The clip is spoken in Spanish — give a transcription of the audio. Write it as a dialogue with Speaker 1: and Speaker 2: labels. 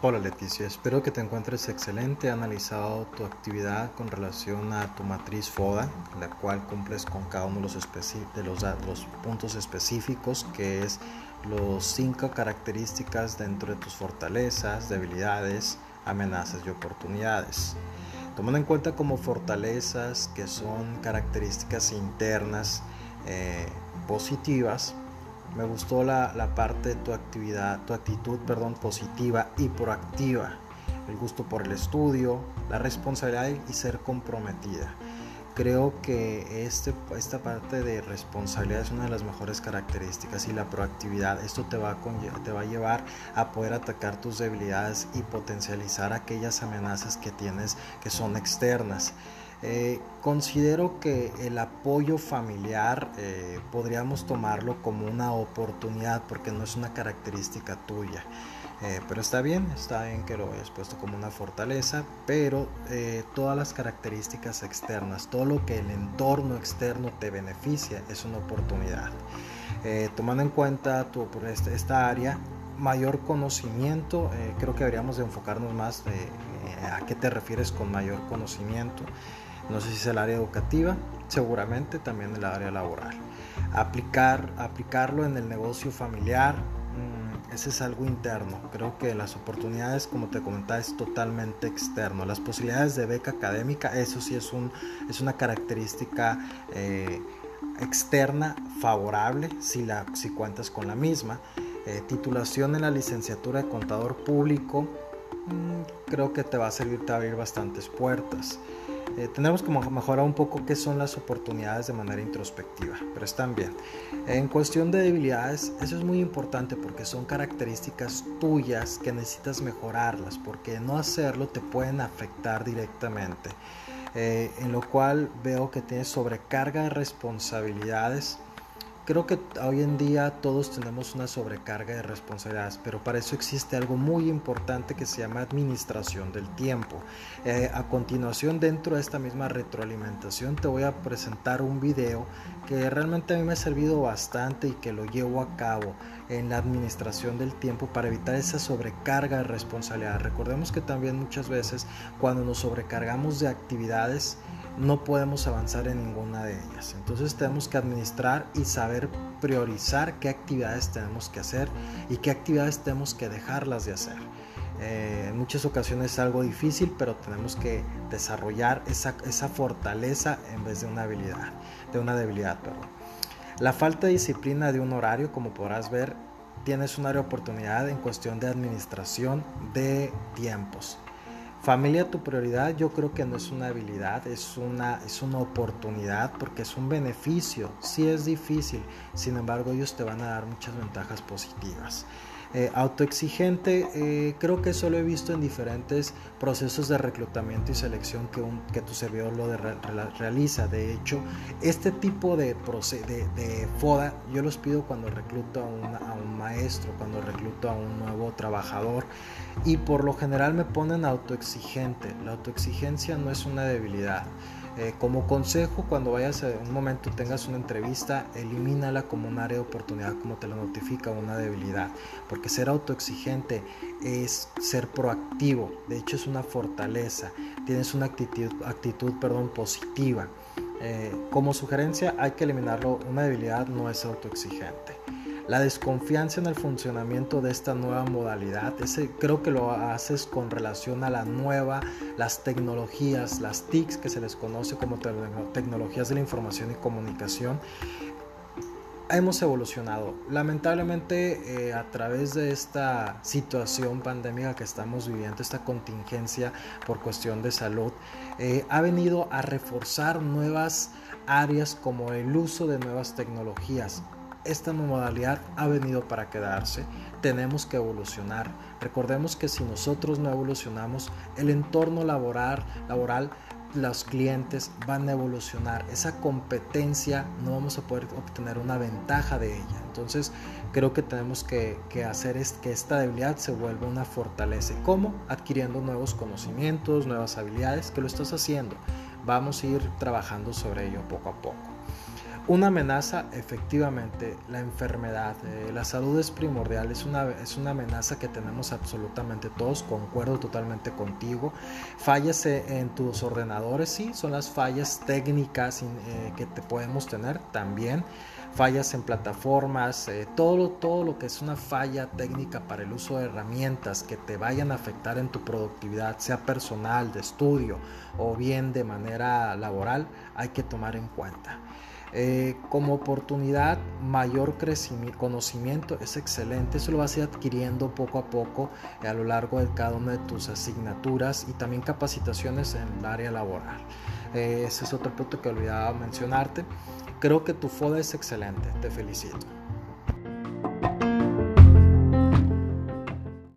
Speaker 1: Hola Leticia, espero que te encuentres excelente. He analizado tu actividad con relación a tu matriz FODA, la cual cumples con cada uno de los, puntos específicos, que es los cinco características dentro de tus fortalezas, debilidades, amenazas y oportunidades. Tomando en cuenta como fortalezas que son características internas eh, positivas, me gustó la, parte de tu actividad, tu actitud, perdón, positiva y proactiva. El gusto por el estudio, la responsabilidad y ser comprometida. Creo que este, esta parte de responsabilidad es una de las mejores características y la proactividad. Esto te va, a te va a llevar a poder atacar tus debilidades y potencializar aquellas amenazas que tienes que son externas. Eh, considero que el apoyo familiar eh, podríamos tomarlo como una oportunidad porque no es una característica tuya. Eh, pero está bien, está bien que lo hayas puesto como una fortaleza, pero todas las características externas, todo lo que el entorno externo te beneficia es una oportunidad. tomando en cuenta tu, por esta, área, mayor conocimiento, creo que deberíamos de enfocarnos más a qué te refieres con mayor conocimiento. No sé si es el área educativa, seguramente también el área laboral. Aplicar, aplicarlo en el negocio familiar, mm, ese es algo interno. Creo que las oportunidades, como te comentaba, es totalmente externo. Las posibilidades de beca académica, eso sí es, un, es una característica eh, externa favorable si, la, si cuentas con la misma. Eh, titulación en la licenciatura de contador público, mm, creo que te va a servir, te va a abrir bastantes puertas. Eh, tenemos que mejorar un poco qué son las oportunidades de manera introspectiva, pero están bien. En cuestión de debilidades, eso es muy importante porque son características tuyas que necesitas mejorarlas, porque no hacerlo te pueden afectar directamente. Eh, en lo cual veo que tienes sobrecarga de responsabilidades Creo que hoy en día todos tenemos una sobrecarga de responsabilidades, pero para eso existe algo muy importante que se llama administración del tiempo. Eh, a continuación, dentro de esta misma retroalimentación, te voy a presentar un video que realmente a mí me ha servido bastante y que lo llevo a cabo en la administración del tiempo para evitar esa sobrecarga de responsabilidad. Recordemos que también muchas veces cuando nos sobrecargamos de actividades, no podemos avanzar en ninguna de ellas. Entonces tenemos que administrar y saber priorizar qué actividades tenemos que hacer y qué actividades tenemos que dejarlas de hacer. Eh, en muchas ocasiones es algo difícil, pero tenemos que desarrollar esa, esa fortaleza en vez de una habilidad, de una debilidad. Perdón. La falta de disciplina de un horario, como podrás ver, tienes una oportunidad en cuestión de administración de tiempos. Familia, tu prioridad yo creo que no es una habilidad, es una, es una oportunidad porque es un beneficio. Sí es difícil, sin embargo ellos te van a dar muchas ventajas positivas. Eh, autoexigente, eh, creo que eso lo he visto en diferentes procesos de reclutamiento y selección que, un, que tu servidor lo realiza. De hecho, este tipo de, de, de, FODA yo los pido cuando recluto a, a un maestro, cuando recluto a un nuevo trabajador y por lo general me ponen autoexigente. La autoexigencia no es una debilidad. Eh, como consejo, cuando vayas a un momento tengas una entrevista, elimínala como un área de oportunidad, como te lo notifica una debilidad, porque ser autoexigente es ser proactivo, de hecho es una fortaleza, tienes una actitud, actitud perdón, positiva. Eh, como sugerencia hay que eliminarlo, una debilidad no es autoexigente. La desconfianza en el funcionamiento de esta nueva modalidad, creo que lo haces con relación a la nueva, las tecnologías, las TICs que se les conoce como tecnologías de la información y comunicación. Hemos evolucionado. Lamentablemente eh, a través de esta situación pandémica que estamos viviendo, esta contingencia por cuestión de salud, eh, ha venido a reforzar nuevas áreas como el uso de nuevas tecnologías esta modalidad ha venido para quedarse, tenemos que evolucionar. Recordemos que si nosotros no evolucionamos, el entorno laboral, laboral los clientes van a evolucionar. Esa competencia no vamos a poder obtener una ventaja de ella. Entonces creo que tenemos que, que hacer es que esta debilidad se vuelva una fortaleza. ¿Cómo? Adquiriendo nuevos conocimientos, nuevas habilidades, que lo estás haciendo. Vamos a ir trabajando sobre ello poco a poco. Una amenaza, efectivamente, la enfermedad, eh, la salud es primordial, es una, es una amenaza que tenemos absolutamente todos, concuerdo totalmente contigo. Fallas en tus ordenadores, sí, son las fallas técnicas eh, que te podemos tener también. Fallas en plataformas, eh, todo, todo lo que es una falla técnica para el uso de herramientas que te vayan a afectar en tu productividad, sea personal, de estudio o bien de manera laboral, hay que tomar en cuenta. Eh, como oportunidad, mayor crecimiento, conocimiento es excelente. Eso lo vas a ir adquiriendo poco a poco a lo largo de cada una de tus asignaturas y también capacitaciones en el área laboral. Eh, ese es otro punto que olvidaba mencionarte. Creo que tu FODA es excelente. Te felicito.